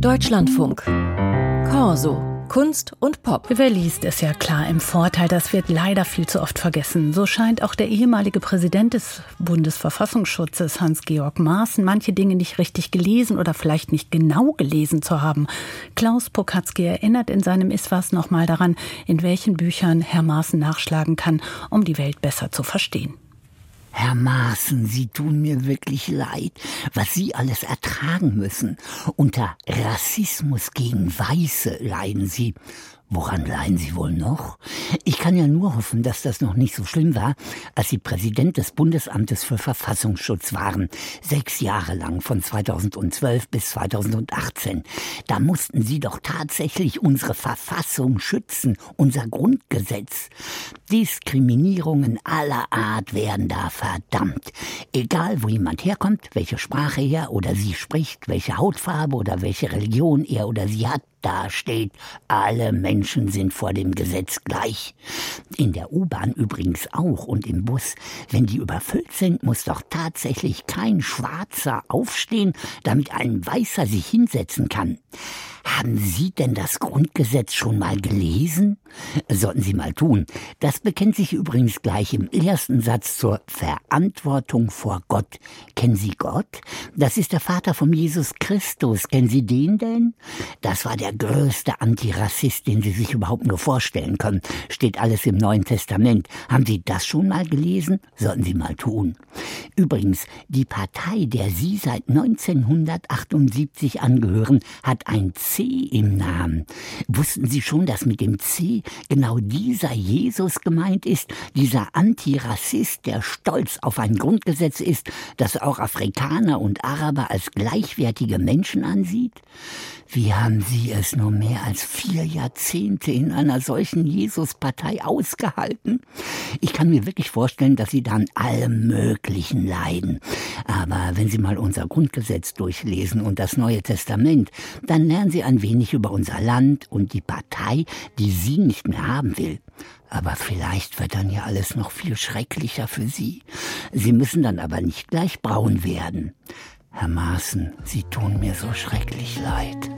Deutschlandfunk. Corso. Kunst und Pop. Wer liest, ist ja klar im Vorteil. Das wird leider viel zu oft vergessen. So scheint auch der ehemalige Präsident des Bundesverfassungsschutzes, Hans-Georg Maaßen, manche Dinge nicht richtig gelesen oder vielleicht nicht genau gelesen zu haben. Klaus Pokatzki erinnert in seinem Iswas nochmal daran, in welchen Büchern Herr Maaßen nachschlagen kann, um die Welt besser zu verstehen. Herr Maaßen, Sie tun mir wirklich leid, was Sie alles ertragen müssen. Unter Rassismus gegen Weiße leiden Sie. Woran leiden Sie wohl noch? Ich kann ja nur hoffen, dass das noch nicht so schlimm war, als Sie Präsident des Bundesamtes für Verfassungsschutz waren. Sechs Jahre lang, von 2012 bis 2018. Da mussten Sie doch tatsächlich unsere Verfassung schützen, unser Grundgesetz. Diskriminierungen aller Art werden da verdammt. Egal, wo jemand herkommt, welche Sprache er oder sie spricht, welche Hautfarbe oder welche Religion er oder sie hat, da steht, alle Menschen sind vor dem Gesetz gleich. In der U-Bahn übrigens auch und im Bus. Wenn die überfüllt sind, muss doch tatsächlich kein Schwarzer aufstehen, damit ein Weißer sich hinsetzen kann. Haben Sie denn das Grundgesetz schon mal gelesen? Sollten Sie mal tun. Das bekennt sich übrigens gleich im ersten Satz zur Verantwortung vor Gott. Kennen Sie Gott? Das ist der Vater von Jesus Christus. Kennen Sie den denn? Das war der größte Antirassist, den Sie sich überhaupt nur vorstellen können. Steht alles im Neuen Testament. Haben Sie das schon mal gelesen? Sollten Sie mal tun. Übrigens, die Partei, der Sie seit 1978 angehören, hat ein C im Namen. Wussten Sie schon, dass mit dem C genau dieser Jesus gemeint ist, dieser Antirassist, der stolz auf ein Grundgesetz ist, das auch Afrikaner und Araber als gleichwertige Menschen ansieht? Wie haben Sie es nur mehr als vier Jahrzehnte in einer solchen Jesus-Partei ausgehalten? Ich kann mir wirklich vorstellen, dass Sie da an allem Möglichen leiden. Aber wenn Sie mal unser Grundgesetz durchlesen und das Neue Testament, dann lernen Sie ein wenig über unser Land und die Partei, die Sie nicht mehr haben will. Aber vielleicht wird dann ja alles noch viel schrecklicher für Sie. Sie müssen dann aber nicht gleich braun werden. Herr Maaßen, Sie tun mir so schrecklich leid.